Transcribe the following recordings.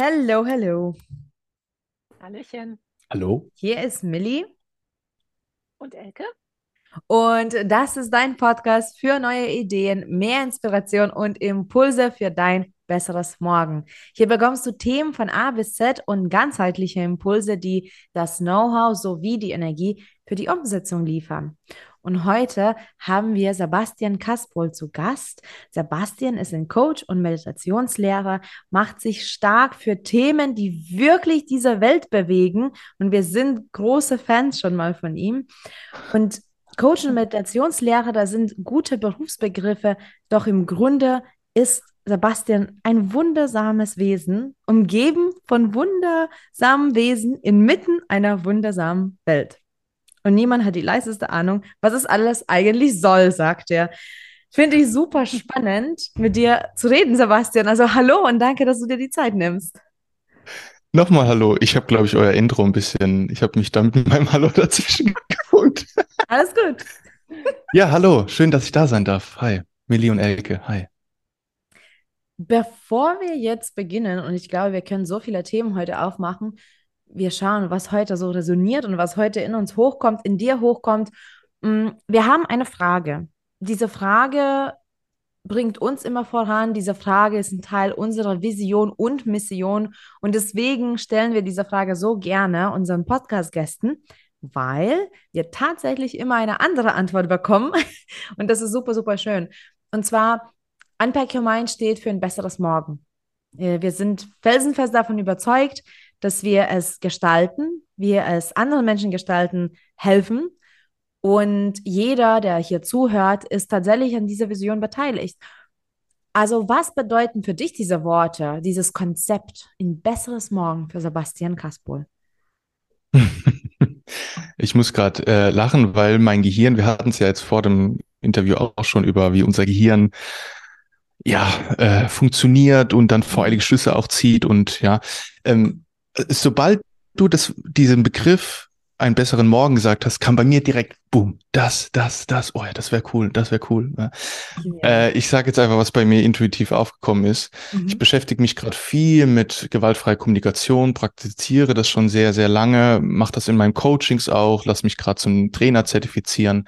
Hello, hello. Hallöchen. Hallo? Hier ist Millie Und Elke? und das ist dein Podcast für neue Ideen, mehr Inspiration und Impulse für dein besseres Morgen. Hier bekommst du Themen von A bis Z und ganzheitliche Impulse, die das Know-how sowie die Energie für die Umsetzung liefern. Und heute haben wir Sebastian Kaspol zu Gast. Sebastian ist ein Coach und Meditationslehrer, macht sich stark für Themen, die wirklich diese Welt bewegen. Und wir sind große Fans schon mal von ihm. Und Coach und Meditationslehrer, da sind gute Berufsbegriffe, doch im Grunde ist Sebastian ein wundersames Wesen, umgeben von wundersamen Wesen inmitten einer wundersamen Welt. Und niemand hat die leiseste Ahnung, was es alles eigentlich soll, sagt er. Finde ich super spannend, mit dir zu reden, Sebastian. Also hallo und danke, dass du dir die Zeit nimmst. Nochmal Hallo. Ich habe, glaube ich, euer Intro ein bisschen, ich habe mich da mit meinem Hallo dazwischen gefunkt. Alles gut. Ja, hallo. Schön, dass ich da sein darf. Hi. Millie und Elke. Hi. Bevor wir jetzt beginnen, und ich glaube, wir können so viele Themen heute aufmachen, wir schauen, was heute so resoniert und was heute in uns hochkommt, in dir hochkommt. Mm, Wir haben eine Frage. Diese Frage bringt uns immer voran. Diese Frage ist ein Teil unserer Vision und Mission. Und deswegen stellen wir diese Frage so gerne unseren Podcast-Gästen, weil wir tatsächlich immer eine andere Antwort bekommen. Und das ist super, super schön. Und zwar, Unpack Your Mind steht für ein besseres Morgen. Äh, Wir sind felsenfest davon überzeugt, dass wir es gestalten, wir es anderen Menschen gestalten, helfen. Und jeder, der hier zuhört, ist tatsächlich an dieser Vision beteiligt. Also, was bedeuten für dich diese Worte, dieses Konzept, ein besseres Morgen für Sebastian Kaspol? Ich muss gerade äh, lachen, weil mein Gehirn, wir hatten es ja jetzt vor dem Interview auch schon über, wie unser Gehirn ja äh, funktioniert und dann voreilige Schlüsse auch zieht und ja, ähm, sobald du das, diesen Begriff einen besseren Morgen gesagt hast, kam bei mir direkt, boom, das, das, das, oh ja, das wäre cool, das wäre cool. Ja. Äh, ich sage jetzt einfach, was bei mir intuitiv aufgekommen ist. Mhm. Ich beschäftige mich gerade viel mit gewaltfreier Kommunikation, praktiziere das schon sehr, sehr lange, mache das in meinen Coachings auch, lass mich gerade zum Trainer zertifizieren.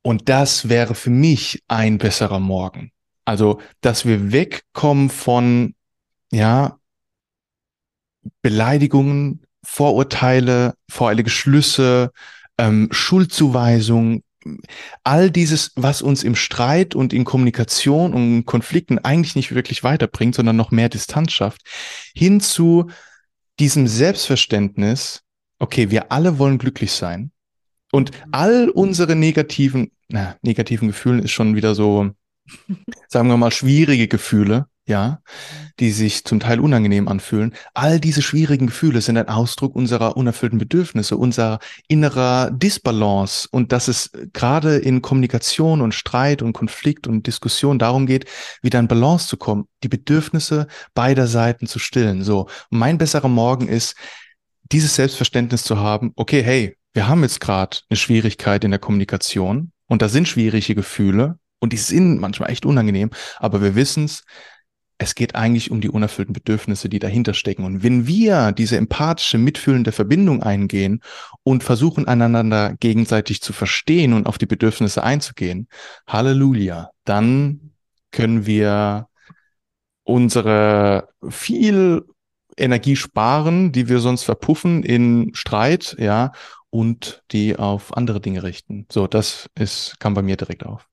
Und das wäre für mich ein besserer Morgen. Also, dass wir wegkommen von, ja, Beleidigungen, Vorurteile, voreilige Schlüsse, ähm, Schuldzuweisung, all dieses, was uns im Streit und in Kommunikation und Konflikten eigentlich nicht wirklich weiterbringt, sondern noch mehr Distanz schafft, hin zu diesem Selbstverständnis, okay, wir alle wollen glücklich sein und all unsere negativen, na, negativen Gefühlen ist schon wieder so, sagen wir mal, schwierige Gefühle, ja, die sich zum Teil unangenehm anfühlen. All diese schwierigen Gefühle sind ein Ausdruck unserer unerfüllten Bedürfnisse, unserer innerer Disbalance und dass es gerade in Kommunikation und Streit und Konflikt und Diskussion darum geht, wieder in Balance zu kommen, die Bedürfnisse beider Seiten zu stillen. So, mein besserer Morgen ist, dieses Selbstverständnis zu haben, okay, hey, wir haben jetzt gerade eine Schwierigkeit in der Kommunikation und da sind schwierige Gefühle und die sind manchmal echt unangenehm, aber wir wissen es, es geht eigentlich um die unerfüllten Bedürfnisse, die dahinter stecken. Und wenn wir diese empathische, mitfühlende Verbindung eingehen und versuchen, einander gegenseitig zu verstehen und auf die Bedürfnisse einzugehen, Halleluja, dann können wir unsere viel Energie sparen, die wir sonst verpuffen in Streit, ja, und die auf andere Dinge richten. So, das ist, kam bei mir direkt auf.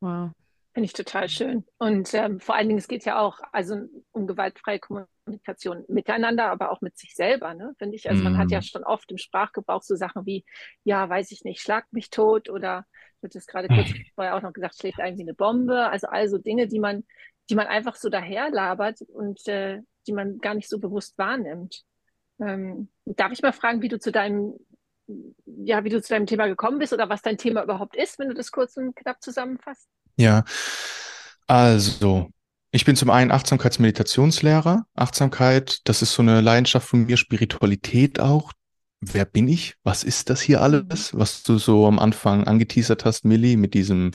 Wow. Finde ich total schön. Und ähm, vor allen Dingen, es geht ja auch also um gewaltfreie Kommunikation miteinander, aber auch mit sich selber, ne? Finde ich. Also man hat ja Mm. schon oft im Sprachgebrauch so Sachen wie, ja, weiß ich nicht, schlag mich tot oder wird es gerade kurz vorher auch noch gesagt, schlägt irgendwie eine Bombe. Also also Dinge, die man, die man einfach so daherlabert und äh, die man gar nicht so bewusst wahrnimmt. Ähm, darf ich mal fragen, wie du zu deinem, ja, wie du zu deinem Thema gekommen bist oder was dein Thema überhaupt ist, wenn du das kurz und knapp zusammenfasst? Ja, also, ich bin zum einen Achtsamkeitsmeditationslehrer. Achtsamkeit, das ist so eine Leidenschaft von mir, Spiritualität auch. Wer bin ich? Was ist das hier alles? Was du so am Anfang angeteasert hast, Millie, mit diesem,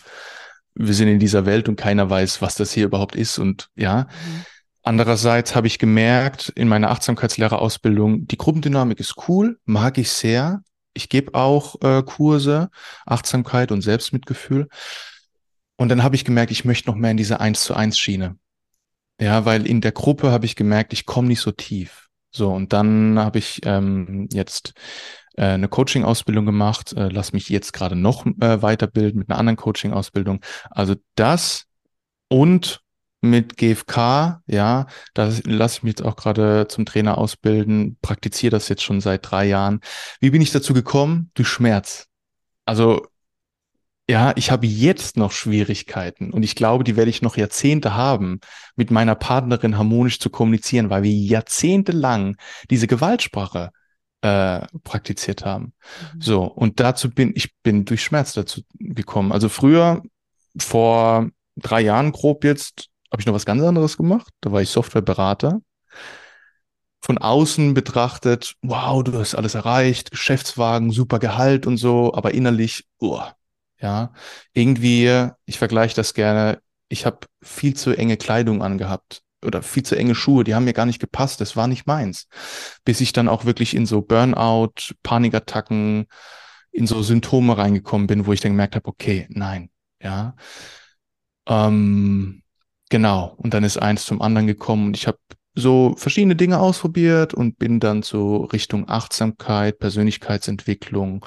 wir sind in dieser Welt und keiner weiß, was das hier überhaupt ist und ja. Mhm. Andererseits habe ich gemerkt in meiner Achtsamkeitslehrerausbildung, die Gruppendynamik ist cool, mag ich sehr. Ich gebe auch äh, Kurse, Achtsamkeit und Selbstmitgefühl. Und dann habe ich gemerkt, ich möchte noch mehr in diese Eins zu eins Schiene. Ja, weil in der Gruppe habe ich gemerkt, ich komme nicht so tief. So, und dann habe ich ähm, jetzt äh, eine Coaching-Ausbildung gemacht, äh, lass mich jetzt gerade noch äh, weiterbilden mit einer anderen Coaching-Ausbildung. Also das und mit GFK, ja, da lasse ich mich jetzt auch gerade zum Trainer ausbilden, praktiziere das jetzt schon seit drei Jahren. Wie bin ich dazu gekommen? Durch Schmerz. Also ja, ich habe jetzt noch Schwierigkeiten und ich glaube, die werde ich noch Jahrzehnte haben, mit meiner Partnerin harmonisch zu kommunizieren, weil wir jahrzehntelang diese Gewaltsprache äh, praktiziert haben. Mhm. So, und dazu bin ich bin durch Schmerz dazu gekommen. Also früher, vor drei Jahren grob jetzt, habe ich noch was ganz anderes gemacht. Da war ich Softwareberater. Von außen betrachtet, wow, du hast alles erreicht, Geschäftswagen, super Gehalt und so, aber innerlich, oh, ja, irgendwie, ich vergleiche das gerne, ich habe viel zu enge Kleidung angehabt oder viel zu enge Schuhe, die haben mir gar nicht gepasst, das war nicht meins. Bis ich dann auch wirklich in so Burnout, Panikattacken, in so Symptome reingekommen bin, wo ich dann gemerkt habe, okay, nein, ja. Ähm, genau, und dann ist eins zum anderen gekommen und ich habe so verschiedene Dinge ausprobiert und bin dann so Richtung Achtsamkeit, Persönlichkeitsentwicklung,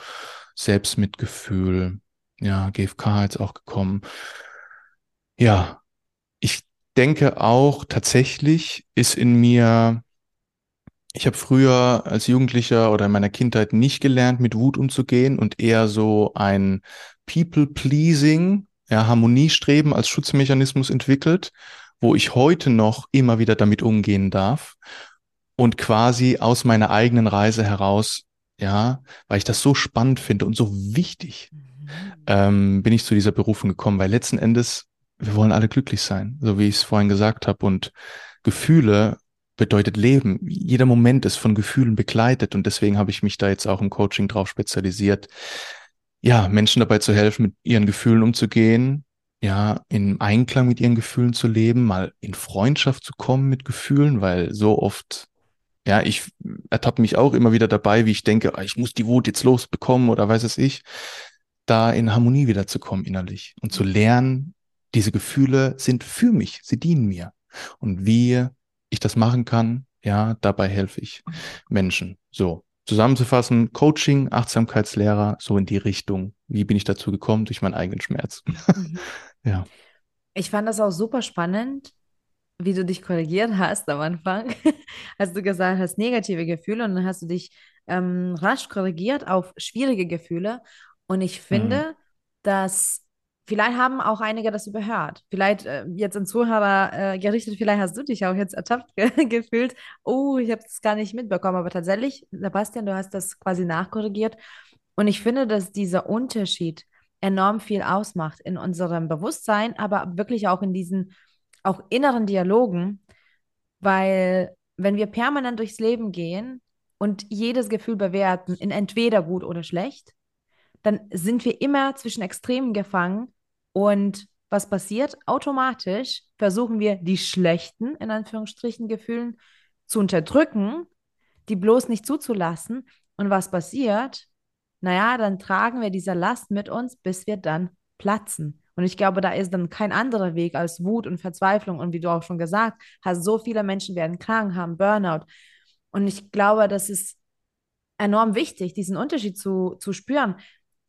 Selbstmitgefühl, ja, GFK jetzt auch gekommen. Ja, ich denke auch tatsächlich ist in mir, ich habe früher als Jugendlicher oder in meiner Kindheit nicht gelernt, mit Wut umzugehen und eher so ein People-Pleasing, ja, Harmoniestreben als Schutzmechanismus entwickelt, wo ich heute noch immer wieder damit umgehen darf und quasi aus meiner eigenen Reise heraus, ja, weil ich das so spannend finde und so wichtig. Ähm, bin ich zu dieser Berufung gekommen, weil letzten Endes, wir wollen alle glücklich sein, so wie ich es vorhin gesagt habe. Und Gefühle bedeutet Leben. Jeder Moment ist von Gefühlen begleitet und deswegen habe ich mich da jetzt auch im Coaching drauf spezialisiert, ja, Menschen dabei zu helfen, mit ihren Gefühlen umzugehen, ja, in Einklang mit ihren Gefühlen zu leben, mal in Freundschaft zu kommen mit Gefühlen, weil so oft ja, ich ertappe mich auch immer wieder dabei, wie ich denke, ah, ich muss die Wut jetzt losbekommen oder weiß es ich da in Harmonie wiederzukommen innerlich und zu lernen, diese Gefühle sind für mich, sie dienen mir. Und wie ich das machen kann, ja, dabei helfe ich Menschen. So, zusammenzufassen, Coaching, Achtsamkeitslehrer, so in die Richtung. Wie bin ich dazu gekommen? Durch meinen eigenen Schmerz. Mhm. ja. Ich fand das auch super spannend, wie du dich korrigiert hast am Anfang, als du gesagt hast, negative Gefühle und dann hast du dich ähm, rasch korrigiert auf schwierige Gefühle. Und ich finde, mhm. dass vielleicht haben auch einige das überhört. Vielleicht äh, jetzt ein Zuhörer äh, gerichtet, vielleicht hast du dich auch jetzt ertappt ge gefühlt. Oh, ich habe es gar nicht mitbekommen. Aber tatsächlich, Sebastian, du hast das quasi nachkorrigiert. Und ich finde, dass dieser Unterschied enorm viel ausmacht in unserem Bewusstsein, aber wirklich auch in diesen auch inneren Dialogen, weil wenn wir permanent durchs Leben gehen und jedes Gefühl bewerten in entweder gut oder schlecht, dann sind wir immer zwischen Extremen gefangen. Und was passiert? Automatisch versuchen wir, die schlechten, in Anführungsstrichen, Gefühlen zu unterdrücken, die bloß nicht zuzulassen. Und was passiert? Naja, dann tragen wir diese Last mit uns, bis wir dann platzen. Und ich glaube, da ist dann kein anderer Weg als Wut und Verzweiflung. Und wie du auch schon gesagt hast, so viele Menschen werden krank, haben Burnout. Und ich glaube, das ist enorm wichtig, diesen Unterschied zu, zu spüren.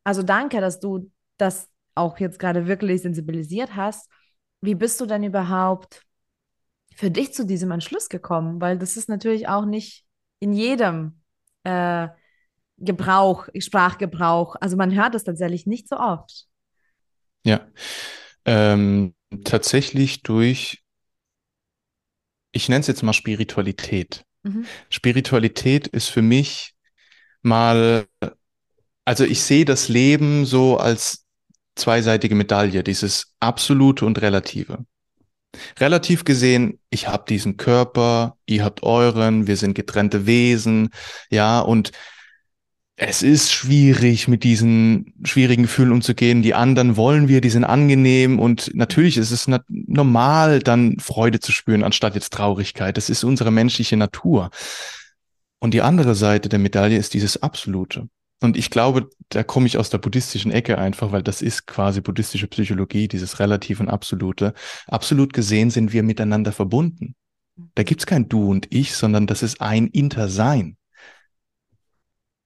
Also danke, dass du das auch jetzt gerade wirklich sensibilisiert hast. Wie bist du denn überhaupt für dich zu diesem Entschluss gekommen? Weil das ist natürlich auch nicht in jedem äh, Gebrauch, Sprachgebrauch. Also man hört das tatsächlich nicht so oft. Ja, ähm, tatsächlich durch, ich nenne es jetzt mal Spiritualität. Mhm. Spiritualität ist für mich mal also ich sehe das Leben so als zweiseitige Medaille, dieses absolute und relative. Relativ gesehen, ich habe diesen Körper, ihr habt euren, wir sind getrennte Wesen, ja, und es ist schwierig, mit diesen schwierigen Gefühlen umzugehen. Die anderen wollen wir, die sind angenehm und natürlich ist es normal, dann Freude zu spüren, anstatt jetzt Traurigkeit. Das ist unsere menschliche Natur. Und die andere Seite der Medaille ist dieses Absolute. Und ich glaube, da komme ich aus der buddhistischen Ecke einfach, weil das ist quasi buddhistische Psychologie, dieses Relativ und Absolute. Absolut gesehen sind wir miteinander verbunden. Da gibt's kein Du und Ich, sondern das ist ein Intersein.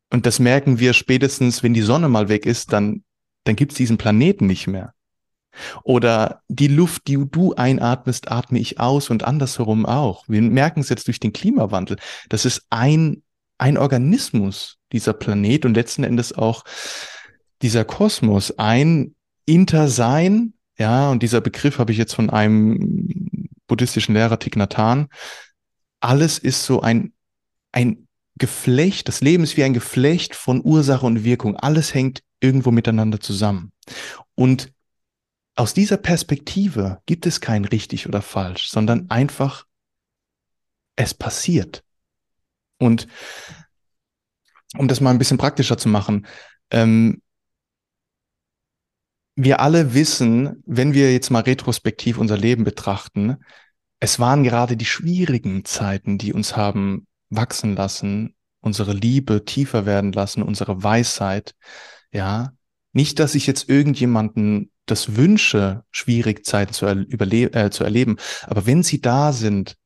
Und das merken wir spätestens, wenn die Sonne mal weg ist, dann, dann gibt's diesen Planeten nicht mehr. Oder die Luft, die du einatmest, atme ich aus und andersherum auch. Wir merken es jetzt durch den Klimawandel. Das ist ein, ein Organismus, dieser Planet und letzten Endes auch dieser Kosmos. Ein Intersein, ja, und dieser Begriff habe ich jetzt von einem buddhistischen Lehrer Thich Nhat Hanh. Alles ist so ein, ein Geflecht, das Leben ist wie ein Geflecht von Ursache und Wirkung. Alles hängt irgendwo miteinander zusammen. Und aus dieser Perspektive gibt es kein richtig oder falsch, sondern einfach, es passiert. Und um das mal ein bisschen praktischer zu machen, ähm, wir alle wissen, wenn wir jetzt mal retrospektiv unser Leben betrachten, es waren gerade die schwierigen Zeiten, die uns haben wachsen lassen, unsere Liebe tiefer werden lassen, unsere Weisheit, ja. Nicht, dass ich jetzt irgendjemanden das wünsche, schwierig Zeiten zu, äh, zu erleben, aber wenn sie da sind,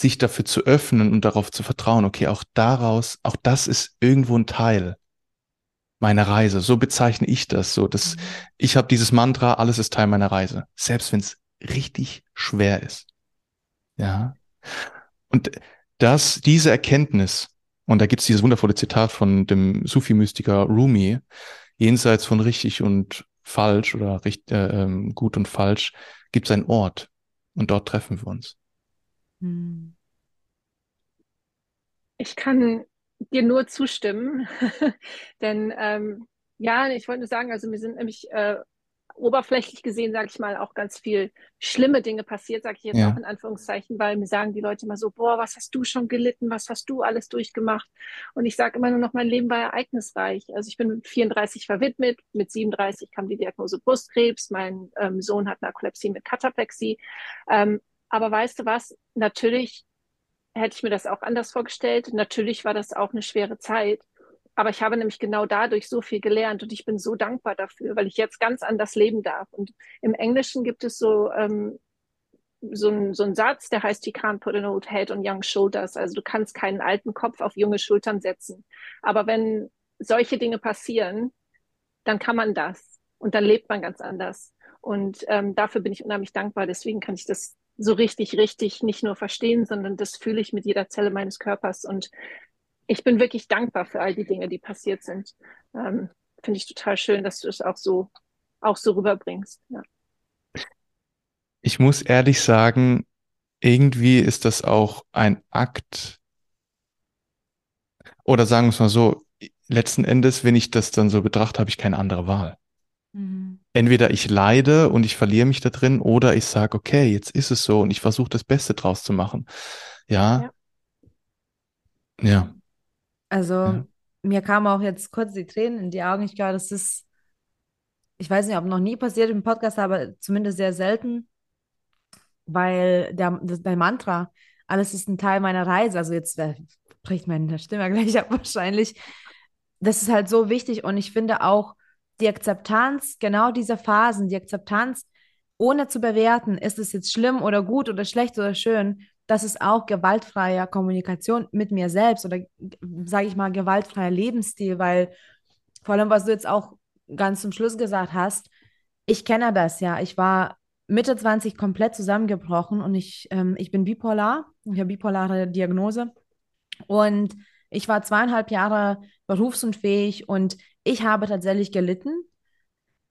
sich dafür zu öffnen und darauf zu vertrauen, okay, auch daraus, auch das ist irgendwo ein Teil meiner Reise. So bezeichne ich das. So, dass mhm. ich habe dieses Mantra, alles ist Teil meiner Reise, selbst wenn es richtig schwer ist. Ja. Und dass diese Erkenntnis, und da gibt es dieses wundervolle Zitat von dem Sufi-Mystiker Rumi, jenseits von richtig und falsch oder richt, äh, ähm, gut und falsch, gibt es einen Ort und dort treffen wir uns. Hm. Ich kann dir nur zustimmen, denn ähm, ja, ich wollte nur sagen, also wir sind nämlich äh, oberflächlich gesehen, sage ich mal, auch ganz viel schlimme Dinge passiert, sage ich jetzt ja. auch in Anführungszeichen, weil mir sagen die Leute immer so, boah, was hast du schon gelitten, was hast du alles durchgemacht? Und ich sage immer nur noch, mein Leben war ereignisreich. Also ich bin mit 34 verwidmet, mit 37 kam die Diagnose Brustkrebs, mein ähm, Sohn hat Narkolepsie mit Kataplexie. Ähm, aber weißt du was, natürlich hätte ich mir das auch anders vorgestellt. Natürlich war das auch eine schwere Zeit. Aber ich habe nämlich genau dadurch so viel gelernt und ich bin so dankbar dafür, weil ich jetzt ganz anders leben darf. Und im Englischen gibt es so, ähm, so, ein, so einen Satz, der heißt, you can't put an old head on young shoulders. Also du kannst keinen alten Kopf auf junge Schultern setzen. Aber wenn solche Dinge passieren, dann kann man das und dann lebt man ganz anders. Und ähm, dafür bin ich unheimlich dankbar. Deswegen kann ich das so richtig, richtig nicht nur verstehen, sondern das fühle ich mit jeder Zelle meines Körpers. Und ich bin wirklich dankbar für all die Dinge, die passiert sind. Ähm, Finde ich total schön, dass du es auch so, auch so rüberbringst. Ja. Ich muss ehrlich sagen, irgendwie ist das auch ein Akt, oder sagen wir es mal so, letzten Endes, wenn ich das dann so betrachte, habe ich keine andere Wahl. Mhm. Entweder ich leide und ich verliere mich da drin, oder ich sage, okay, jetzt ist es so und ich versuche das Beste draus zu machen. Ja. Ja. ja. Also ja. mir kamen auch jetzt kurz die Tränen in die Augen. Ich glaube, das ist, ich weiß nicht, ob noch nie passiert im Podcast, aber zumindest sehr selten, weil der, das, Mantra, alles ist ein Teil meiner Reise. Also jetzt äh, bricht meine Stimme gleich ab wahrscheinlich. Das ist halt so wichtig und ich finde auch die Akzeptanz genau dieser Phasen, die Akzeptanz ohne zu bewerten, ist es jetzt schlimm oder gut oder schlecht oder schön, das ist auch gewaltfreie Kommunikation mit mir selbst oder sage ich mal gewaltfreier Lebensstil, weil vor allem, was du jetzt auch ganz zum Schluss gesagt hast, ich kenne das ja. Ich war Mitte 20 komplett zusammengebrochen und ich, ähm, ich bin bipolar. Ich habe bipolare Diagnose und ich war zweieinhalb Jahre berufsunfähig und ich habe tatsächlich gelitten,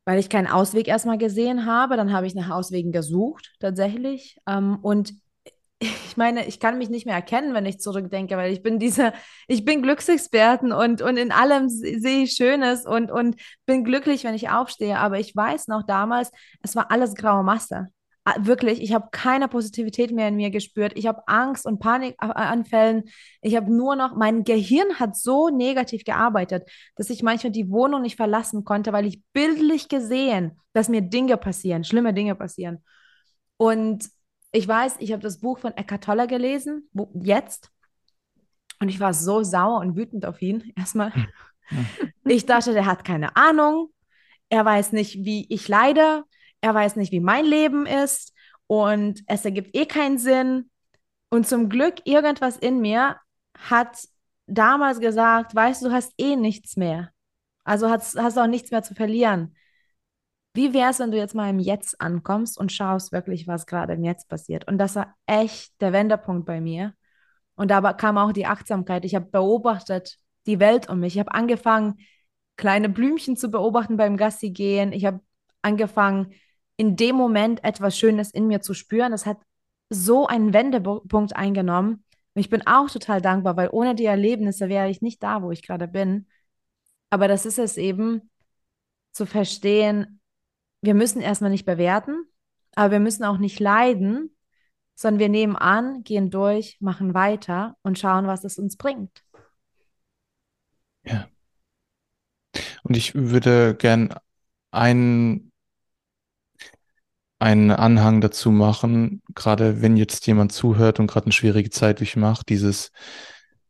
weil ich keinen Ausweg erstmal gesehen habe. Dann habe ich nach Auswegen gesucht, tatsächlich. Ähm, und ich meine, ich kann mich nicht mehr erkennen, wenn ich zurückdenke, weil ich bin diese, ich bin Glücksexperten und, und in allem sehe ich Schönes und, und bin glücklich, wenn ich aufstehe. Aber ich weiß noch damals, es war alles graue Masse. Wirklich, ich habe keine Positivität mehr in mir gespürt. Ich habe Angst und Panikanfällen. Ich habe nur noch, mein Gehirn hat so negativ gearbeitet, dass ich manchmal die Wohnung nicht verlassen konnte, weil ich bildlich gesehen, dass mir Dinge passieren, schlimme Dinge passieren. Und ich weiß, ich habe das Buch von Eckhart Tolle gelesen, jetzt. Und ich war so sauer und wütend auf ihn erstmal. Hm. Ich dachte, der hat keine Ahnung. Er weiß nicht, wie ich leide. Er weiß nicht, wie mein Leben ist. Und es ergibt eh keinen Sinn. Und zum Glück, irgendwas in mir hat damals gesagt, weißt du, du hast eh nichts mehr. Also hast, hast auch nichts mehr zu verlieren. Wie wäre es, wenn du jetzt mal im Jetzt ankommst und schaust wirklich, was gerade im Jetzt passiert? Und das war echt der Wendepunkt bei mir. Und da kam auch die Achtsamkeit. Ich habe beobachtet die Welt um mich. Ich habe angefangen, kleine Blümchen zu beobachten beim Gassi gehen. Ich habe angefangen, in dem Moment etwas Schönes in mir zu spüren. Das hat so einen Wendepunkt eingenommen. Und ich bin auch total dankbar, weil ohne die Erlebnisse wäre ich nicht da, wo ich gerade bin. Aber das ist es eben, zu verstehen, wir müssen erstmal nicht bewerten, aber wir müssen auch nicht leiden, sondern wir nehmen an, gehen durch, machen weiter und schauen, was es uns bringt. Ja. Und ich würde gern einen, einen Anhang dazu machen, gerade wenn jetzt jemand zuhört und gerade eine schwierige Zeit durchmacht, dieses,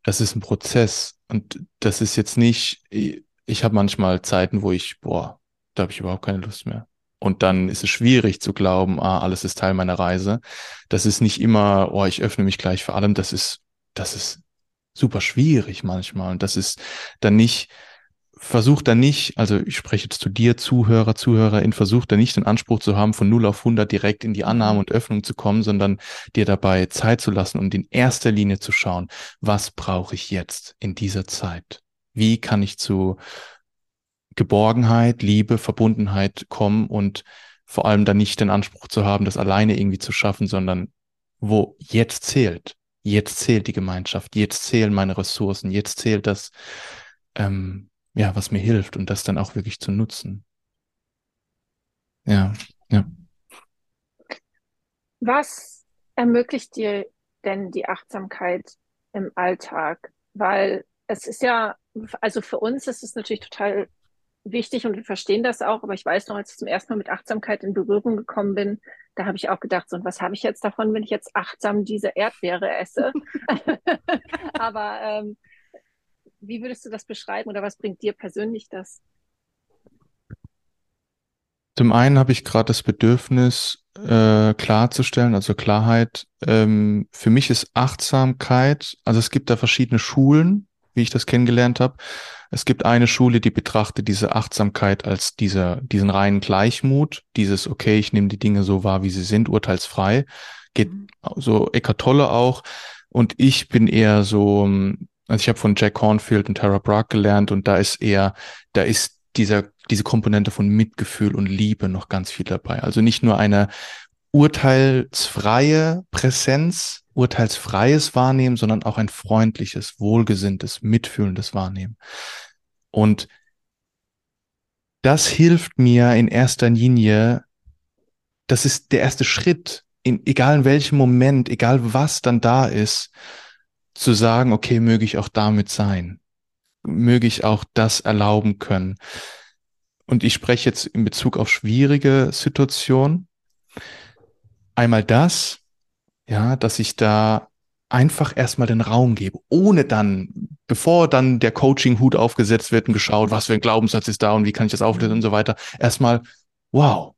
das ist ein Prozess und das ist jetzt nicht, ich habe manchmal Zeiten, wo ich, boah, da habe ich überhaupt keine Lust mehr. Und dann ist es schwierig zu glauben, ah, alles ist Teil meiner Reise. Das ist nicht immer, oh, ich öffne mich gleich vor allem. Das ist, das ist super schwierig manchmal. Und das ist dann nicht, versucht dann nicht, also ich spreche jetzt zu dir, Zuhörer, Zuhörerin, versucht dann nicht den Anspruch zu haben, von 0 auf 100 direkt in die Annahme und Öffnung zu kommen, sondern dir dabei Zeit zu lassen und in erster Linie zu schauen, was brauche ich jetzt in dieser Zeit? Wie kann ich zu Geborgenheit, Liebe, Verbundenheit kommen und vor allem dann nicht den Anspruch zu haben, das alleine irgendwie zu schaffen, sondern wo jetzt zählt. Jetzt zählt die Gemeinschaft, jetzt zählen meine Ressourcen, jetzt zählt das, ähm, ja, was mir hilft und das dann auch wirklich zu nutzen. Ja, ja. Was ermöglicht dir denn die Achtsamkeit im Alltag? Weil es ist ja, also für uns ist es natürlich total wichtig und wir verstehen das auch. Aber ich weiß noch, als ich zum ersten Mal mit Achtsamkeit in Berührung gekommen bin, da habe ich auch gedacht, so, und was habe ich jetzt davon, wenn ich jetzt achtsam diese Erdbeere esse? aber ähm, wie würdest du das beschreiben oder was bringt dir persönlich das? Zum einen habe ich gerade das Bedürfnis, äh, klarzustellen, also Klarheit. Ähm, für mich ist Achtsamkeit, also es gibt da verschiedene Schulen, wie ich das kennengelernt habe. Es gibt eine Schule, die betrachtet diese Achtsamkeit als dieser, diesen reinen Gleichmut, dieses, okay, ich nehme die Dinge so wahr, wie sie sind, urteilsfrei. Geht mhm. so Eckart Tolle auch. Und ich bin eher so, also ich habe von Jack Cornfield und Tara Brach gelernt und da ist eher, da ist dieser, diese Komponente von Mitgefühl und Liebe noch ganz viel dabei. Also nicht nur eine urteilsfreie Präsenz, urteilsfreies Wahrnehmen, sondern auch ein freundliches, wohlgesinntes, mitfühlendes Wahrnehmen. Und das hilft mir in erster Linie, das ist der erste Schritt, in, egal in welchem Moment, egal was dann da ist, zu sagen, okay, möge ich auch damit sein, möge ich auch das erlauben können. Und ich spreche jetzt in Bezug auf schwierige Situationen. Einmal das, ja, dass ich da einfach erstmal den Raum gebe, ohne dann, bevor dann der Coaching-Hut aufgesetzt wird und geschaut, was für ein Glaubenssatz ist da und wie kann ich das auflösen und so weiter, erstmal, wow,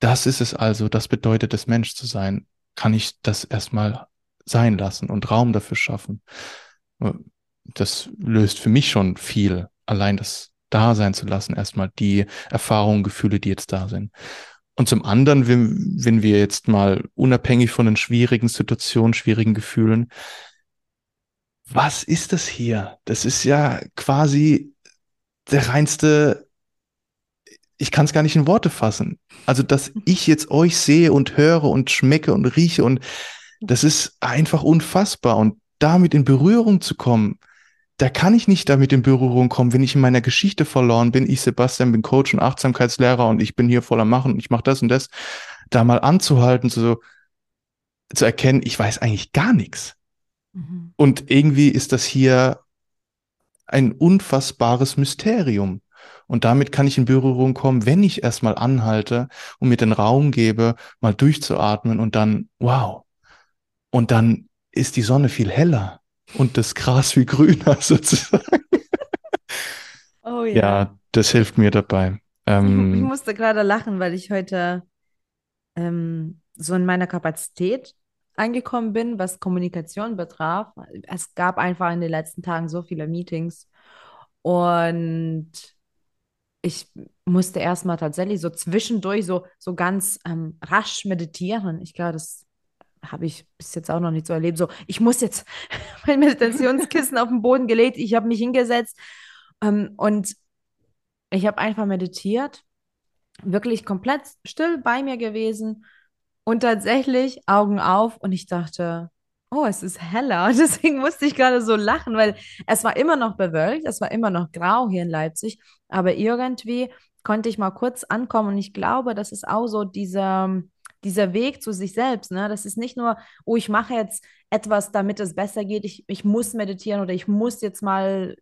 das ist es also, das bedeutet es, Mensch zu sein, kann ich das erstmal sein lassen und Raum dafür schaffen. Das löst für mich schon viel, allein das da sein zu lassen, erstmal die Erfahrungen, Gefühle, die jetzt da sind. Und zum anderen, wenn, wenn wir jetzt mal unabhängig von den schwierigen Situationen, schwierigen Gefühlen, was ist das hier? Das ist ja quasi der reinste, ich kann es gar nicht in Worte fassen. Also, dass ich jetzt euch sehe und höre und schmecke und rieche und das ist einfach unfassbar. Und damit in Berührung zu kommen, da kann ich nicht damit in Berührung kommen, wenn ich in meiner Geschichte verloren bin. Ich, Sebastian, bin Coach und Achtsamkeitslehrer und ich bin hier voller Machen und ich mache das und das. da mal anzuhalten, so, zu erkennen, ich weiß eigentlich gar nichts. Mhm. Und irgendwie ist das hier ein unfassbares Mysterium. Und damit kann ich in Berührung kommen, wenn ich erstmal anhalte und mir den Raum gebe, mal durchzuatmen und dann, wow. Und dann ist die Sonne viel heller und das Gras viel grüner sozusagen. Oh ja. Ja, das hilft mir dabei. Ähm, ich musste gerade lachen, weil ich heute ähm, so in meiner Kapazität angekommen bin, was Kommunikation betraf. Es gab einfach in den letzten Tagen so viele Meetings und ich musste erstmal tatsächlich so zwischendurch so, so ganz ähm, rasch meditieren. Ich glaube, das habe ich bis jetzt auch noch nicht so erlebt. So, ich muss jetzt mein Meditationskissen auf den Boden gelegt, ich habe mich hingesetzt ähm, und ich habe einfach meditiert, wirklich komplett still bei mir gewesen und tatsächlich Augen auf. Und ich dachte, oh, es ist heller. Deswegen musste ich gerade so lachen, weil es war immer noch bewölkt, es war immer noch grau hier in Leipzig, aber irgendwie konnte ich mal kurz ankommen. Und ich glaube, das ist auch so dieser, dieser Weg zu sich selbst. Ne? Das ist nicht nur, oh, ich mache jetzt etwas, damit es besser geht, ich, ich muss meditieren oder ich muss jetzt mal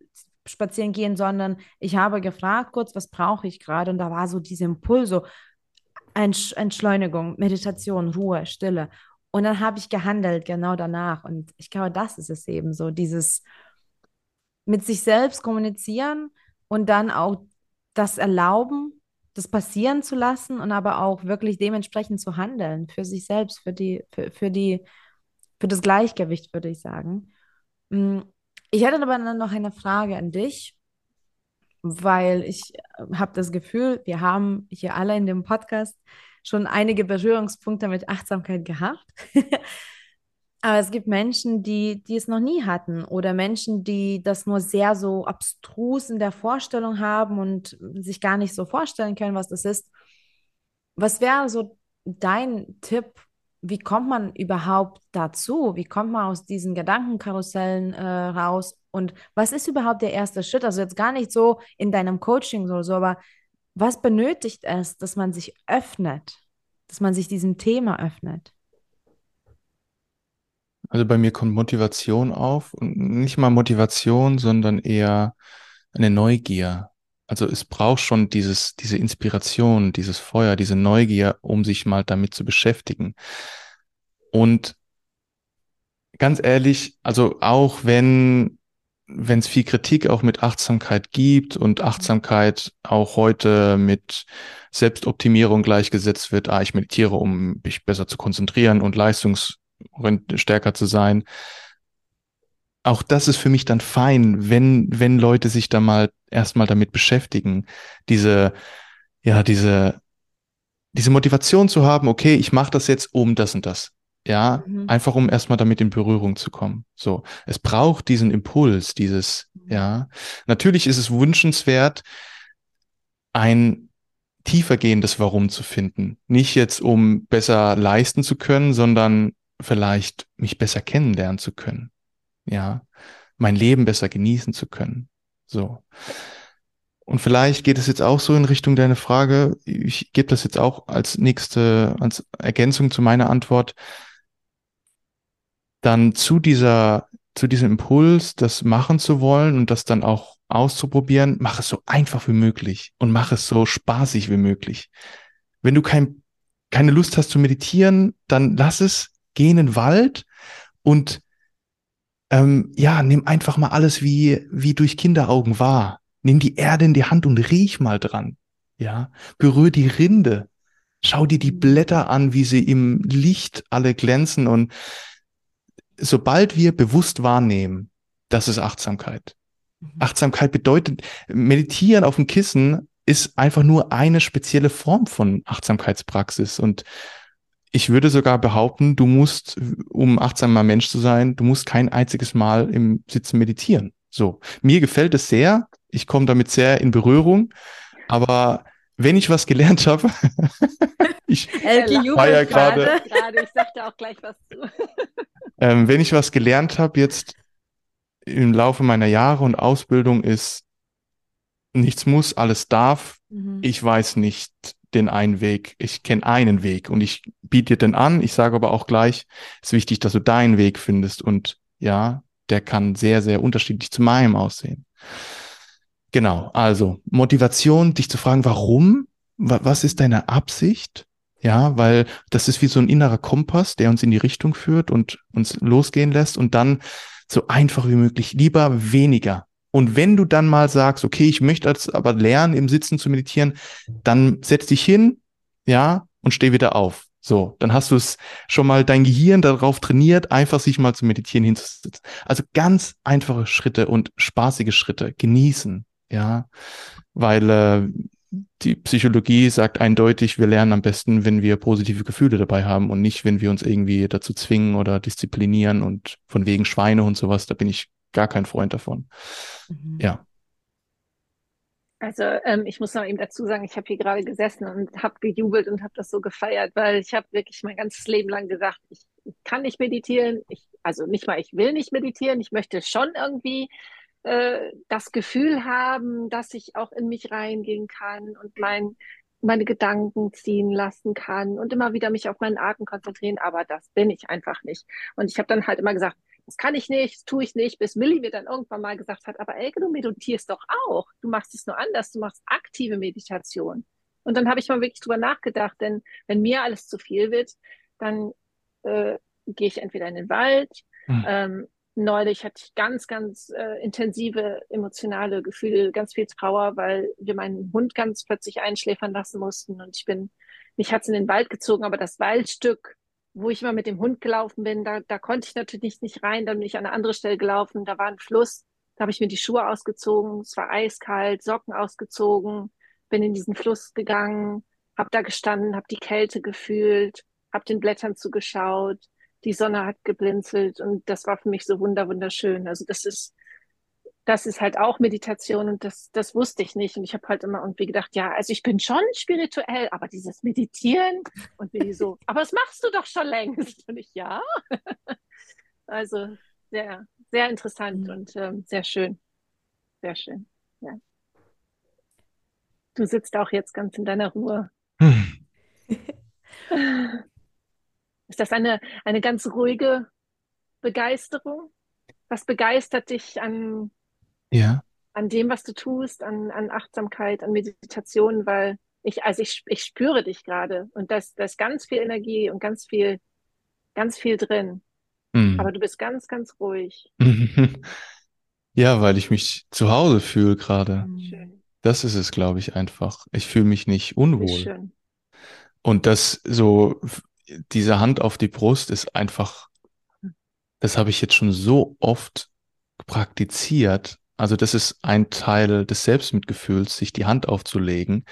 spazieren gehen, sondern ich habe gefragt kurz, was brauche ich gerade und da war so dieser Impuls, so Entsch Entschleunigung, Meditation, Ruhe, Stille. Und dann habe ich gehandelt genau danach. Und ich glaube, das ist es eben so, dieses mit sich selbst kommunizieren und dann auch das erlauben, das passieren zu lassen und aber auch wirklich dementsprechend zu handeln für sich selbst, für die, für, für die, für das Gleichgewicht, würde ich sagen. Mm, ich hätte aber dann noch eine Frage an dich, weil ich äh, habe das Gefühl, wir haben hier alle in dem Podcast schon einige Berührungspunkte mit Achtsamkeit gehabt. Aber es gibt Menschen, die, die es noch nie hatten oder Menschen, die das nur sehr so abstrus in der Vorstellung haben und sich gar nicht so vorstellen können, was das ist. Was wäre so dein Tipp wie kommt man überhaupt dazu? Wie kommt man aus diesen Gedankenkarussellen äh, raus? Und was ist überhaupt der erste Schritt? Also jetzt gar nicht so in deinem Coaching oder so, aber was benötigt es, dass man sich öffnet, dass man sich diesem Thema öffnet? Also bei mir kommt Motivation auf und nicht mal Motivation, sondern eher eine Neugier. Also es braucht schon dieses, diese Inspiration, dieses Feuer, diese Neugier, um sich mal damit zu beschäftigen. Und ganz ehrlich, also auch wenn wenn es viel Kritik auch mit Achtsamkeit gibt und Achtsamkeit auch heute mit Selbstoptimierung gleichgesetzt wird, ah, ich meditiere, um mich besser zu konzentrieren und leistungsstärker zu sein, auch das ist für mich dann fein, wenn, wenn Leute sich da mal erstmal damit beschäftigen, diese, ja, diese, diese Motivation zu haben, okay, ich mache das jetzt um das und das. Ja, mhm. einfach um erstmal damit in Berührung zu kommen. So, es braucht diesen Impuls, dieses, mhm. ja. Natürlich ist es wünschenswert, ein tiefergehendes Warum zu finden. Nicht jetzt, um besser leisten zu können, sondern vielleicht mich besser kennenlernen zu können ja, mein Leben besser genießen zu können. So. Und vielleicht geht es jetzt auch so in Richtung deiner Frage. Ich gebe das jetzt auch als nächste, als Ergänzung zu meiner Antwort. Dann zu dieser, zu diesem Impuls, das machen zu wollen und das dann auch auszuprobieren, mach es so einfach wie möglich und mach es so spaßig wie möglich. Wenn du kein, keine Lust hast zu meditieren, dann lass es, geh in den Wald und ähm, ja, nimm einfach mal alles wie, wie durch Kinderaugen wahr. Nimm die Erde in die Hand und riech mal dran. Ja, berühr die Rinde. Schau dir die Blätter an, wie sie im Licht alle glänzen und sobald wir bewusst wahrnehmen, das ist Achtsamkeit. Mhm. Achtsamkeit bedeutet, meditieren auf dem Kissen ist einfach nur eine spezielle Form von Achtsamkeitspraxis und ich würde sogar behaupten, du musst, um achtsamer Mensch zu sein, du musst kein einziges Mal im Sitzen meditieren. So. Mir gefällt es sehr. Ich komme damit sehr in Berührung. Aber wenn ich was gelernt habe, ich war ja gerade, ich sagte auch gleich was zu. ähm, wenn ich was gelernt habe jetzt im Laufe meiner Jahre und Ausbildung ist, nichts muss, alles darf. Mhm. Ich weiß nicht, den einen Weg. Ich kenne einen Weg und ich biete dir den an. Ich sage aber auch gleich, es ist wichtig, dass du deinen Weg findest und ja, der kann sehr, sehr unterschiedlich zu meinem aussehen. Genau, also Motivation, dich zu fragen, warum? Was ist deine Absicht? Ja, weil das ist wie so ein innerer Kompass, der uns in die Richtung führt und uns losgehen lässt und dann so einfach wie möglich, lieber weniger. Und wenn du dann mal sagst, okay, ich möchte jetzt aber lernen, im Sitzen zu meditieren, dann setz dich hin, ja, und steh wieder auf. So, dann hast du es schon mal dein Gehirn darauf trainiert, einfach sich mal zu meditieren hinzusitzen. Also ganz einfache Schritte und spaßige Schritte genießen, ja, weil äh, die Psychologie sagt eindeutig, wir lernen am besten, wenn wir positive Gefühle dabei haben und nicht, wenn wir uns irgendwie dazu zwingen oder disziplinieren und von wegen Schweine und sowas, da bin ich gar kein Freund davon. Mhm. Ja. Also ähm, ich muss noch eben dazu sagen, ich habe hier gerade gesessen und habe gejubelt und habe das so gefeiert, weil ich habe wirklich mein ganzes Leben lang gesagt, ich, ich kann nicht meditieren. Ich, also nicht mal, ich will nicht meditieren. Ich möchte schon irgendwie äh, das Gefühl haben, dass ich auch in mich reingehen kann und mein, meine Gedanken ziehen lassen kann und immer wieder mich auf meinen Atem konzentrieren. Aber das bin ich einfach nicht. Und ich habe dann halt immer gesagt, das kann ich nicht, das tue ich nicht, bis Millie mir dann irgendwann mal gesagt hat, aber Elke, du meditierst doch auch. Du machst es nur anders, du machst aktive Meditation. Und dann habe ich mal wirklich drüber nachgedacht, denn wenn mir alles zu viel wird, dann äh, gehe ich entweder in den Wald. Mhm. Ähm, neulich hatte ich ganz, ganz äh, intensive emotionale Gefühle, ganz viel Trauer, weil wir meinen Hund ganz plötzlich einschläfern lassen mussten. Und ich bin, mich hat's in den Wald gezogen, aber das Waldstück wo ich immer mit dem Hund gelaufen bin, da, da konnte ich natürlich nicht rein. Dann bin ich an eine andere Stelle gelaufen. Da war ein Fluss. Da habe ich mir die Schuhe ausgezogen. Es war eiskalt, Socken ausgezogen. Bin in diesen Fluss gegangen, habe da gestanden, habe die Kälte gefühlt, habe den Blättern zugeschaut. Die Sonne hat geblinzelt und das war für mich so wunder wunderschön. Also das ist das ist halt auch Meditation und das, das wusste ich nicht. Und ich habe halt immer irgendwie gedacht, ja, also ich bin schon spirituell, aber dieses Meditieren und wie so, aber das machst du doch schon längst. Und ich, ja. also sehr, sehr interessant mhm. und ähm, sehr schön. Sehr schön. Ja. Du sitzt auch jetzt ganz in deiner Ruhe. Ist das eine, eine ganz ruhige Begeisterung? Was begeistert dich an ja. an dem, was du tust, an, an Achtsamkeit, an Meditation, weil ich, also ich, ich spüre dich gerade und da ist, ganz viel Energie und ganz viel, ganz viel drin. Mhm. Aber du bist ganz, ganz ruhig. Ja, weil ich mich zu Hause fühle gerade. Das ist es, glaube ich, einfach. Ich fühle mich nicht unwohl. Und das so, diese Hand auf die Brust ist einfach, das habe ich jetzt schon so oft praktiziert also das ist ein Teil des Selbstmitgefühls, sich die Hand aufzulegen,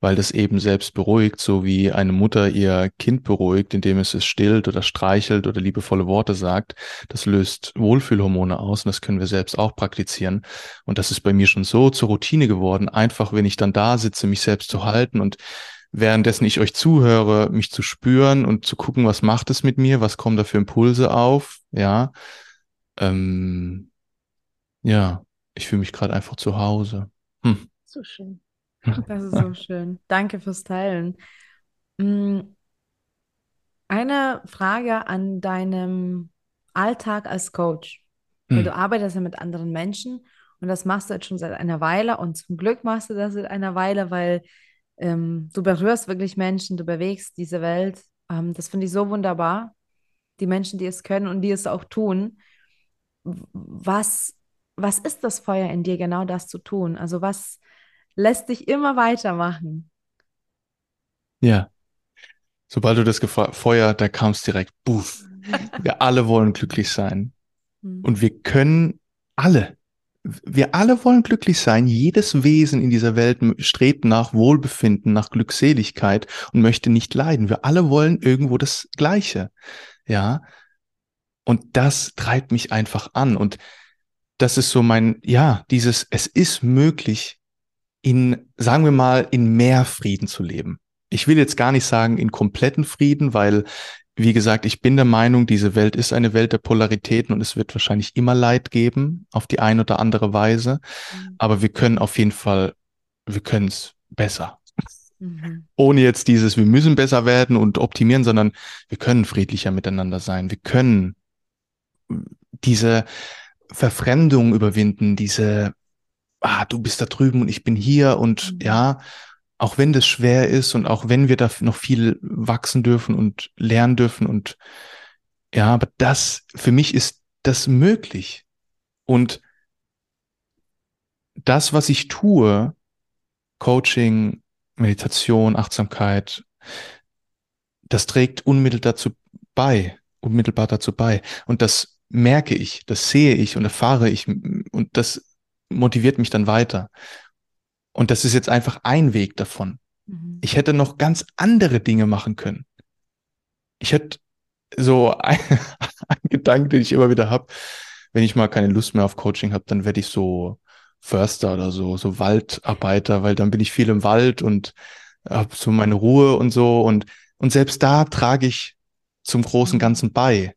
weil das eben selbst beruhigt, so wie eine Mutter ihr Kind beruhigt, indem es es stillt oder streichelt oder liebevolle Worte sagt. Das löst Wohlfühlhormone aus und das können wir selbst auch praktizieren. Und das ist bei mir schon so zur Routine geworden, einfach wenn ich dann da sitze, mich selbst zu halten und währenddessen ich euch zuhöre, mich zu spüren und zu gucken, was macht es mit mir, was kommen da für Impulse auf, ja. Ähm, ja, ich fühle mich gerade einfach zu Hause. Hm. So schön. Das ist so schön. Danke fürs Teilen. Hm. Eine Frage an deinem Alltag als Coach. Hm. Du arbeitest ja mit anderen Menschen und das machst du jetzt schon seit einer Weile und zum Glück machst du das seit einer Weile, weil ähm, du berührst wirklich Menschen, du bewegst diese Welt. Ähm, das finde ich so wunderbar. Die Menschen, die es können und die es auch tun. Was was ist das Feuer in dir, genau das zu tun? Also was lässt dich immer weitermachen? Ja. Sobald du das Feuer, da kam es direkt, buff. Wir alle wollen glücklich sein. Mhm. Und wir können alle, wir alle wollen glücklich sein. Jedes Wesen in dieser Welt strebt nach Wohlbefinden, nach Glückseligkeit und möchte nicht leiden. Wir alle wollen irgendwo das Gleiche. Ja. Und das treibt mich einfach an. Und das ist so mein, ja, dieses, es ist möglich, in, sagen wir mal, in mehr Frieden zu leben. Ich will jetzt gar nicht sagen in kompletten Frieden, weil, wie gesagt, ich bin der Meinung, diese Welt ist eine Welt der Polaritäten und es wird wahrscheinlich immer Leid geben, auf die eine oder andere Weise. Mhm. Aber wir können auf jeden Fall, wir können es besser. Mhm. Ohne jetzt dieses, wir müssen besser werden und optimieren, sondern wir können friedlicher miteinander sein. Wir können diese Verfremdung überwinden, diese, ah, du bist da drüben und ich bin hier und mhm. ja, auch wenn das schwer ist und auch wenn wir da noch viel wachsen dürfen und lernen dürfen und ja, aber das, für mich ist das möglich. Und das, was ich tue, Coaching, Meditation, Achtsamkeit, das trägt unmittelbar dazu bei, unmittelbar dazu bei. Und das merke ich, das sehe ich und erfahre ich und das motiviert mich dann weiter. Und das ist jetzt einfach ein Weg davon. Mhm. Ich hätte noch ganz andere Dinge machen können. Ich hätte so ein, ein Gedanke, den ich immer wieder habe, wenn ich mal keine Lust mehr auf Coaching habe, dann werde ich so Förster oder so, so Waldarbeiter, weil dann bin ich viel im Wald und habe so meine Ruhe und so und und selbst da trage ich zum großen Ganzen bei.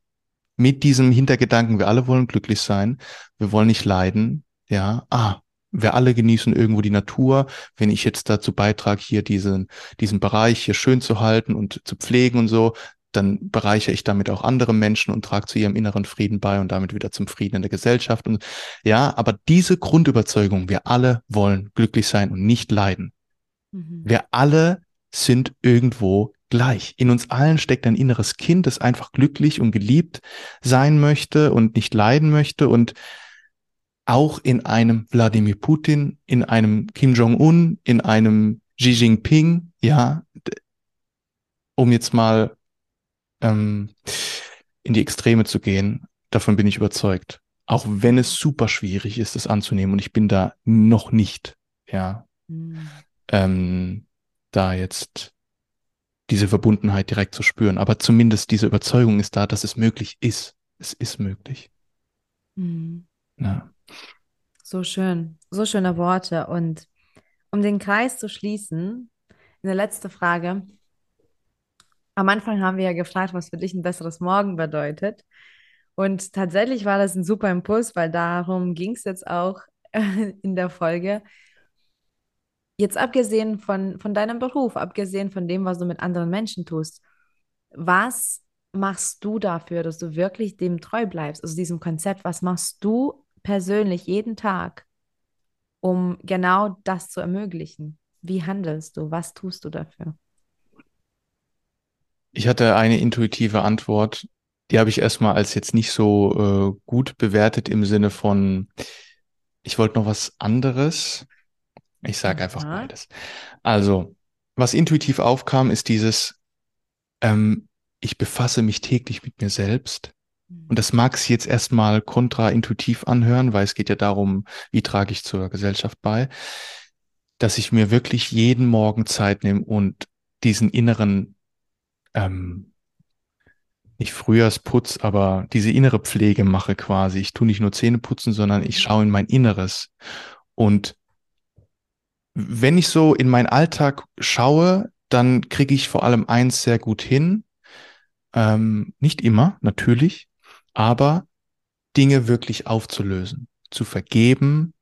Mit diesem Hintergedanken, wir alle wollen glücklich sein, wir wollen nicht leiden, ja. Ah, wir alle genießen irgendwo die Natur. Wenn ich jetzt dazu beitrage, hier diesen, diesen Bereich hier schön zu halten und zu pflegen und so, dann bereichere ich damit auch andere Menschen und trage zu ihrem inneren Frieden bei und damit wieder zum Frieden in der Gesellschaft. Und ja, aber diese Grundüberzeugung, wir alle wollen glücklich sein und nicht leiden. Mhm. Wir alle sind irgendwo gleich. In uns allen steckt ein inneres Kind, das einfach glücklich und geliebt sein möchte und nicht leiden möchte und auch in einem Wladimir Putin, in einem Kim Jong-un, in einem Xi Jinping, ja, um jetzt mal ähm, in die Extreme zu gehen. Davon bin ich überzeugt. Auch wenn es super schwierig ist, das anzunehmen. Und ich bin da noch nicht, ja, mhm. ähm, da jetzt diese Verbundenheit direkt zu spüren. Aber zumindest diese Überzeugung ist da, dass es möglich ist. Es ist möglich. Mhm. Ja. So schön, so schöne Worte. Und um den Kreis zu schließen, eine letzte Frage. Am Anfang haben wir ja gefragt, was für dich ein besseres Morgen bedeutet. Und tatsächlich war das ein super Impuls, weil darum ging es jetzt auch in der Folge. Jetzt abgesehen von, von deinem Beruf, abgesehen von dem, was du mit anderen Menschen tust, was machst du dafür, dass du wirklich dem treu bleibst, also diesem Konzept? Was machst du persönlich jeden Tag, um genau das zu ermöglichen? Wie handelst du? Was tust du dafür? Ich hatte eine intuitive Antwort, die habe ich erstmal als jetzt nicht so äh, gut bewertet im Sinne von, ich wollte noch was anderes. Ich sage einfach beides. Also, was intuitiv aufkam, ist dieses, ähm, ich befasse mich täglich mit mir selbst. Mhm. Und das mag sich jetzt erstmal kontraintuitiv anhören, weil es geht ja darum, wie trage ich zur Gesellschaft bei, dass ich mir wirklich jeden Morgen Zeit nehme und diesen inneren ähm, nicht Frühjahrsputz, aber diese innere Pflege mache quasi. Ich tue nicht nur Zähne putzen, sondern ich schaue in mein Inneres. Und wenn ich so in meinen Alltag schaue, dann kriege ich vor allem eins sehr gut hin. Ähm, nicht immer, natürlich, aber Dinge wirklich aufzulösen, zu vergeben,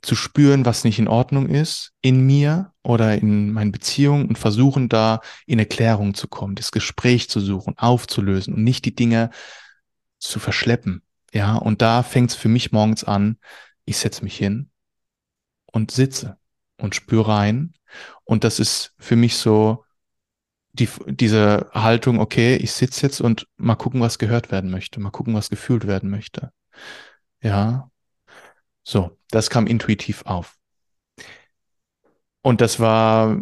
zu spüren, was nicht in Ordnung ist in mir oder in meinen Beziehungen und versuchen da in Erklärung zu kommen, das Gespräch zu suchen, aufzulösen und nicht die Dinge zu verschleppen. Ja, und da fängt es für mich morgens an, ich setze mich hin und sitze und spüre rein. Und das ist für mich so die, diese Haltung, okay, ich sitze jetzt und mal gucken, was gehört werden möchte, mal gucken, was gefühlt werden möchte. Ja, so, das kam intuitiv auf. Und das war,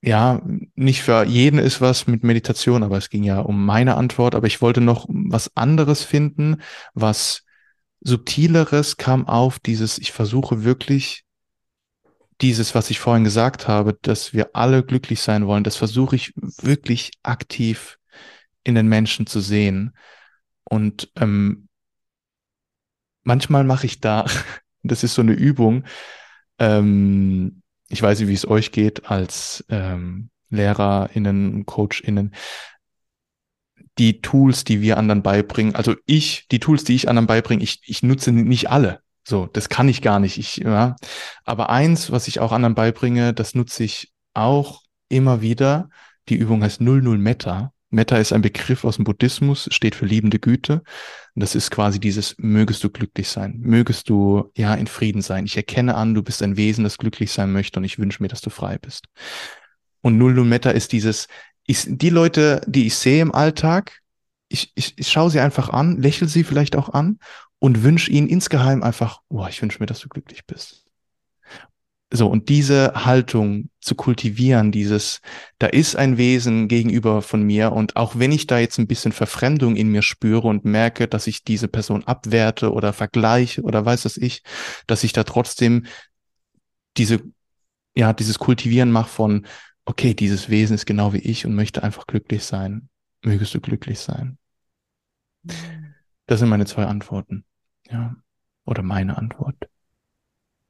ja, nicht für jeden ist was mit Meditation, aber es ging ja um meine Antwort. Aber ich wollte noch was anderes finden, was subtileres kam auf, dieses, ich versuche wirklich dieses, was ich vorhin gesagt habe, dass wir alle glücklich sein wollen, das versuche ich wirklich aktiv in den Menschen zu sehen. Und ähm, manchmal mache ich da das ist so eine Übung. Ähm, ich weiß nicht, wie es euch geht als ähm, LehrerInnen, CoachInnen. Die Tools, die wir anderen beibringen, also ich, die Tools, die ich anderen beibringe, ich, ich nutze nicht alle. So, das kann ich gar nicht. Ich, ja. Aber eins, was ich auch anderen beibringe, das nutze ich auch immer wieder, die Übung heißt 00 Metta. Metta ist ein Begriff aus dem Buddhismus, steht für liebende Güte. Und das ist quasi dieses, mögest du glücklich sein, mögest du ja in Frieden sein. Ich erkenne an, du bist ein Wesen, das glücklich sein möchte und ich wünsche mir, dass du frei bist. Und 00 Metta ist dieses, ich, die Leute, die ich sehe im Alltag, ich, ich, ich schaue sie einfach an, lächle sie vielleicht auch an und wünsche ihnen insgeheim einfach, boah, ich wünsche mir, dass du glücklich bist. So, und diese Haltung zu kultivieren, dieses, da ist ein Wesen gegenüber von mir und auch wenn ich da jetzt ein bisschen Verfremdung in mir spüre und merke, dass ich diese Person abwerte oder vergleiche oder weiß das ich, dass ich da trotzdem diese, ja, dieses Kultivieren mache von, okay, dieses Wesen ist genau wie ich und möchte einfach glücklich sein. Mögest du glücklich sein. Mhm. Das sind meine zwei Antworten. Ja. Oder meine Antwort.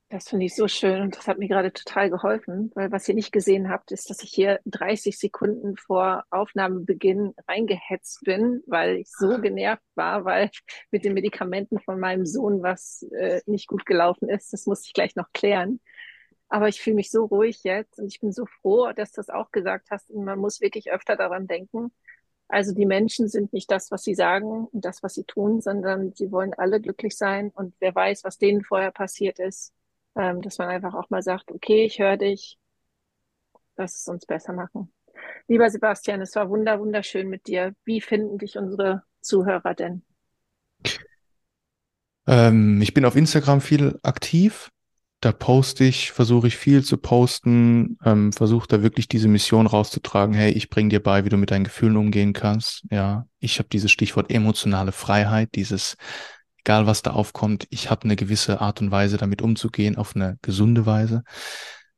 Das finde ich so schön und das hat mir gerade total geholfen, weil was ihr nicht gesehen habt, ist, dass ich hier 30 Sekunden vor Aufnahmebeginn reingehetzt bin, weil ich so genervt war, weil mit den Medikamenten von meinem Sohn was äh, nicht gut gelaufen ist. Das muss ich gleich noch klären. Aber ich fühle mich so ruhig jetzt und ich bin so froh, dass du das auch gesagt hast. Und man muss wirklich öfter daran denken. Also die Menschen sind nicht das, was sie sagen und das, was sie tun, sondern sie wollen alle glücklich sein. Und wer weiß, was denen vorher passiert ist ähm, dass man einfach auch mal sagt, okay, ich höre dich, lass es uns besser machen. Lieber Sebastian, es war wunder, wunderschön mit dir. Wie finden dich unsere Zuhörer denn? Ähm, ich bin auf Instagram viel aktiv. Da poste ich, versuche ich viel zu posten, ähm, versuche da wirklich diese Mission rauszutragen. Hey, ich bringe dir bei, wie du mit deinen Gefühlen umgehen kannst. Ja, ich habe dieses Stichwort emotionale Freiheit, dieses egal was da aufkommt, ich habe eine gewisse Art und Weise, damit umzugehen, auf eine gesunde Weise.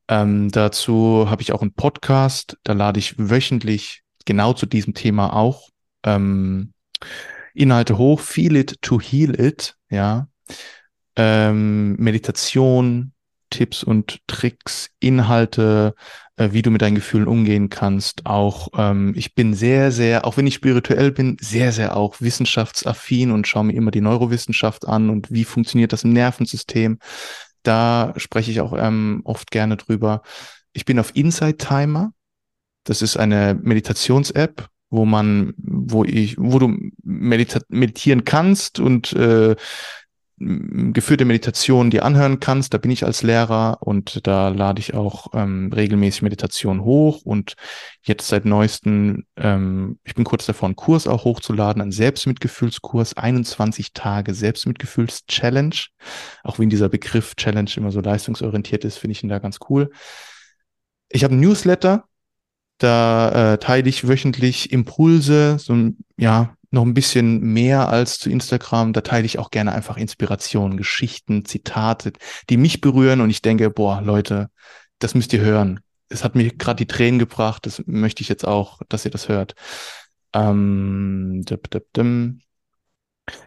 Ähm, dazu habe ich auch einen Podcast, da lade ich wöchentlich genau zu diesem Thema auch ähm, Inhalte hoch, Feel it to heal it, ja. Ähm, Meditation, Tipps und Tricks, Inhalte, äh, wie du mit deinen Gefühlen umgehen kannst. Auch ähm, ich bin sehr, sehr, auch wenn ich spirituell bin, sehr, sehr auch wissenschaftsaffin und schaue mir immer die Neurowissenschaft an und wie funktioniert das im Nervensystem. Da spreche ich auch ähm, oft gerne drüber. Ich bin auf Insight Timer. Das ist eine Meditations-App, wo man, wo ich, wo du medita meditieren kannst und äh, geführte Meditation dir anhören kannst. Da bin ich als Lehrer und da lade ich auch ähm, regelmäßig Meditation hoch und jetzt seit neuesten, ähm, ich bin kurz davor, einen Kurs auch hochzuladen, einen Selbstmitgefühlskurs, 21 Tage Selbstmitgefühls-Challenge. Auch wenn dieser Begriff Challenge immer so leistungsorientiert ist, finde ich ihn da ganz cool. Ich habe ein Newsletter, da äh, teile ich wöchentlich Impulse, so ja, noch ein bisschen mehr als zu Instagram. Da teile ich auch gerne einfach Inspirationen, Geschichten, Zitate, die mich berühren und ich denke, boah, Leute, das müsst ihr hören. Es hat mir gerade die Tränen gebracht, das möchte ich jetzt auch, dass ihr das hört. Ähm, dip, dip, dim.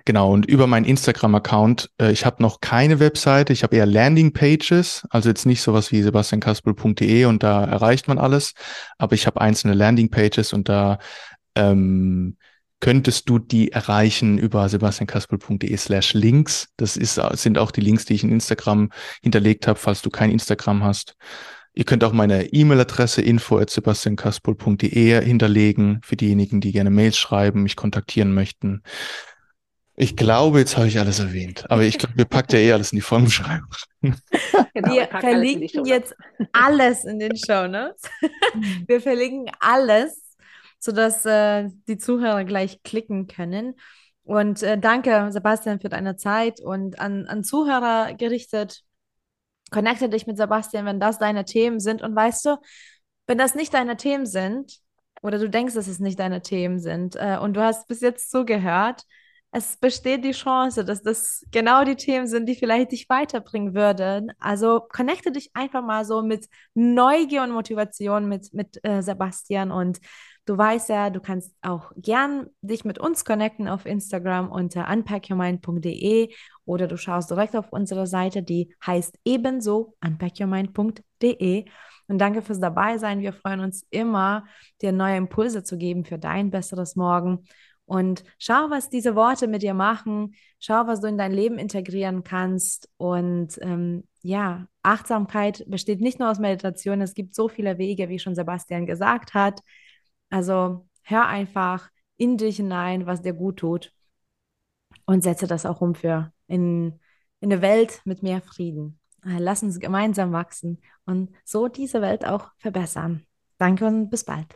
Genau, und über meinen Instagram-Account, äh, ich habe noch keine Webseite, ich habe eher Landing-Pages, also jetzt nicht sowas wie sebastiankaspel.de und da erreicht man alles, aber ich habe einzelne Landing-Pages und da ähm, könntest du die erreichen über sebastiankaspel.de slash links. Das ist, sind auch die Links, die ich in Instagram hinterlegt habe, falls du kein Instagram hast. Ihr könnt auch meine E-Mail-Adresse info at sebastiankaspel.de hinterlegen für diejenigen, die gerne Mails schreiben, mich kontaktieren möchten. Ich glaube, jetzt habe ich alles erwähnt. Aber ich glaube, mir packt ja eh alles in die Folgenbeschreibung. Genau, wir verlinken jetzt alles in den Show Notes. wir verlinken alles sodass äh, die Zuhörer gleich klicken können. Und äh, danke, Sebastian, für deine Zeit und an, an Zuhörer gerichtet. Connecte dich mit Sebastian, wenn das deine Themen sind. Und weißt du, wenn das nicht deine Themen sind, oder du denkst, dass es nicht deine Themen sind, äh, und du hast bis jetzt zugehört, es besteht die Chance, dass das genau die Themen sind, die vielleicht dich weiterbringen würden. Also connecte dich einfach mal so mit Neugier und Motivation mit, mit äh, Sebastian und Du weißt ja, du kannst auch gern dich mit uns connecten auf Instagram unter unpackyourmind.de oder du schaust direkt auf unsere Seite, die heißt ebenso unpackyourmind.de. Und danke fürs Dabeisein. Wir freuen uns immer, dir neue Impulse zu geben für dein besseres Morgen. Und schau, was diese Worte mit dir machen. Schau, was du in dein Leben integrieren kannst. Und ähm, ja, Achtsamkeit besteht nicht nur aus Meditation, es gibt so viele Wege, wie schon Sebastian gesagt hat. Also hör einfach in dich hinein, was dir gut tut und setze das auch um für in, in eine Welt mit mehr Frieden. Äh, lass uns gemeinsam wachsen und so diese Welt auch verbessern. Danke und bis bald.